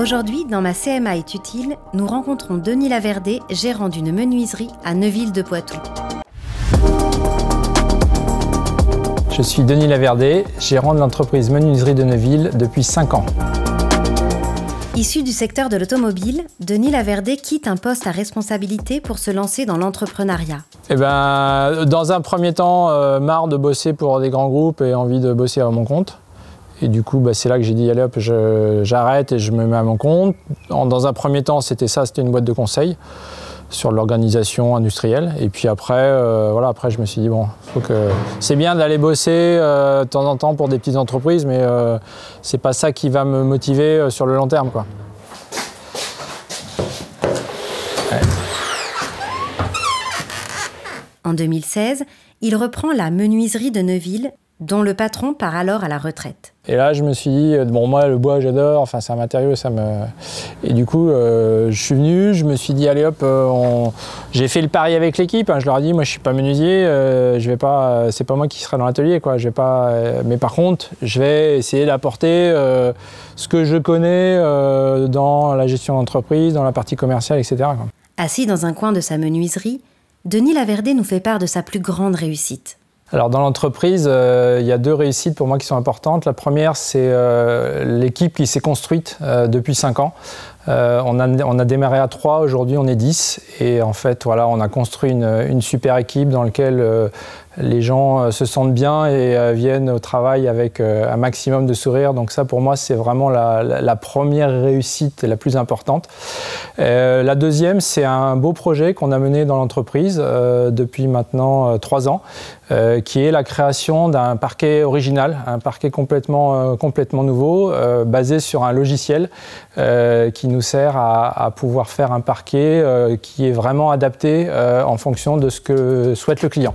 Aujourd'hui, dans ma CMA est utile, nous rencontrons Denis Laverdé, gérant d'une menuiserie à Neuville de Poitou. Je suis Denis Laverdé, gérant de l'entreprise Menuiserie de Neuville depuis 5 ans. Issu du secteur de l'automobile, Denis Laverdé quitte un poste à responsabilité pour se lancer dans l'entrepreneuriat. Eh ben, dans un premier temps, euh, marre de bosser pour des grands groupes et envie de bosser à mon compte. Et du coup, bah, c'est là que j'ai dit, allez hop, j'arrête et je me mets à mon compte. dans un premier temps, c'était ça, c'était une boîte de conseil sur l'organisation industrielle. Et puis après, euh, voilà, après, je me suis dit, bon, c'est bien d'aller bosser euh, de temps en temps pour des petites entreprises, mais euh, c'est pas ça qui va me motiver sur le long terme. Quoi. En 2016, il reprend la menuiserie de Neuville dont le patron part alors à la retraite. Et là, je me suis dit, euh, bon, moi, le bois, j'adore, enfin, c'est un matériau, ça me. Et du coup, euh, je suis venu, je me suis dit, allez hop, euh, j'ai fait le pari avec l'équipe, hein. je leur ai dit, moi, je suis pas menuisier, je vais pas, c'est pas moi qui serai dans l'atelier, quoi, je vais pas. mais par contre, je vais essayer d'apporter ce que je connais dans la gestion d'entreprise, dans la partie commerciale, etc. Assis dans un coin de sa menuiserie, Denis Laverdé nous fait part de sa plus grande réussite. Alors dans l'entreprise, euh, il y a deux réussites pour moi qui sont importantes. La première, c'est euh, l'équipe qui s'est construite euh, depuis 5 ans. On a, on, a, démarré à 3, aujourd'hui on est 10. Et en fait, voilà, on a construit une, super équipe dans laquelle les gens euh, se sentent bien et euh, viennent au travail avec euh, un maximum de sourire. Donc ça, pour moi, c'est vraiment la, première réussite la plus importante. la deuxième, c'est un beau projet qu'on a mené dans l'entreprise depuis maintenant trois ans, qui est la création d'un parquet original, un parquet complètement, complètement nouveau, basé sur un logiciel qui nous sert à, pouvoir faire un parquet qui est vraiment adapté en fonction de ce que souhaite le client.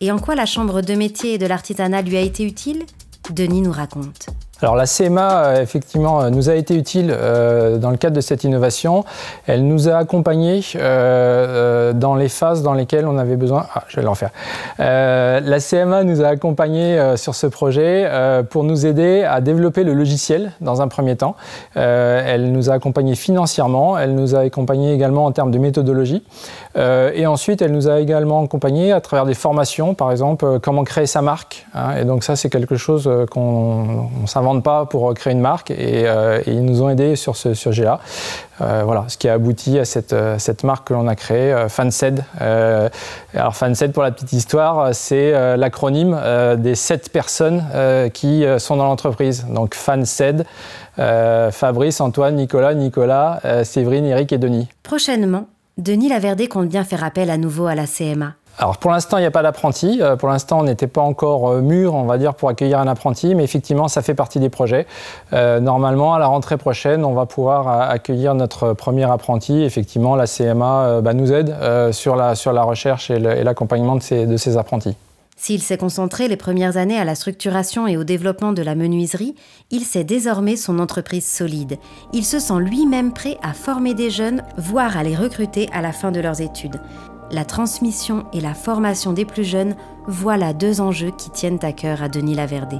Et en quoi la Chambre de métier et de l'artisanat lui a été utile? Denis nous raconte. Alors la CMA, euh, effectivement, euh, nous a été utile euh, dans le cadre de cette innovation. Elle nous a accompagnés dans les phases dans lesquelles on avait besoin... Ah, je vais l'en faire. la CMA nous a accompagnés sur ce projet pour nous aider à développer le logiciel dans un premier temps. elle nous a accompagnés financièrement, elle nous a accompagnés également en termes de méthodologie. et ensuite, elle nous a également accompagnés à travers des formations, par exemple, comment créer sa marque. Hein. et donc ça, c'est quelque chose qu'on s'invente pas pour créer une marque euh, et, ils nous ont aidés sur ce sujet-là. Euh, voilà, ce qui a abouti à cette, euh, cette marque que l'on a créée, Fansed. alors Fansed, pour la petite histoire, c'est l'acronyme des sept personnes qui sont dans l'entreprise. Donc Fansed, Fabrice, Antoine, Nicolas, Nicolas, Séverine, Eric et Denis. Prochainement, Denis Laverdé compte bien faire appel à nouveau à la CMA. Alors pour l'instant, il n'y a pas d'apprenti. Euh, pour l'instant, on n'était pas encore euh, mûr, on va dire, pour accueillir un apprenti, mais effectivement, ça fait partie des projets. Euh, normalement, à la rentrée prochaine, on va pouvoir accueillir notre premier apprenti. Effectivement, la CMA bah, nous aide sur, la, sur la recherche et l'accompagnement de de ces apprentis. S'il s'est concentré les premières années à la structuration et au développement de la menuiserie, il sait désormais son entreprise solide. Il se sent lui-même prêt à former des jeunes, voire à les recruter à la fin de leurs études la transmission et la formation des plus jeunes, voilà deux enjeux qui tiennent à cœur à Denis Laverdé.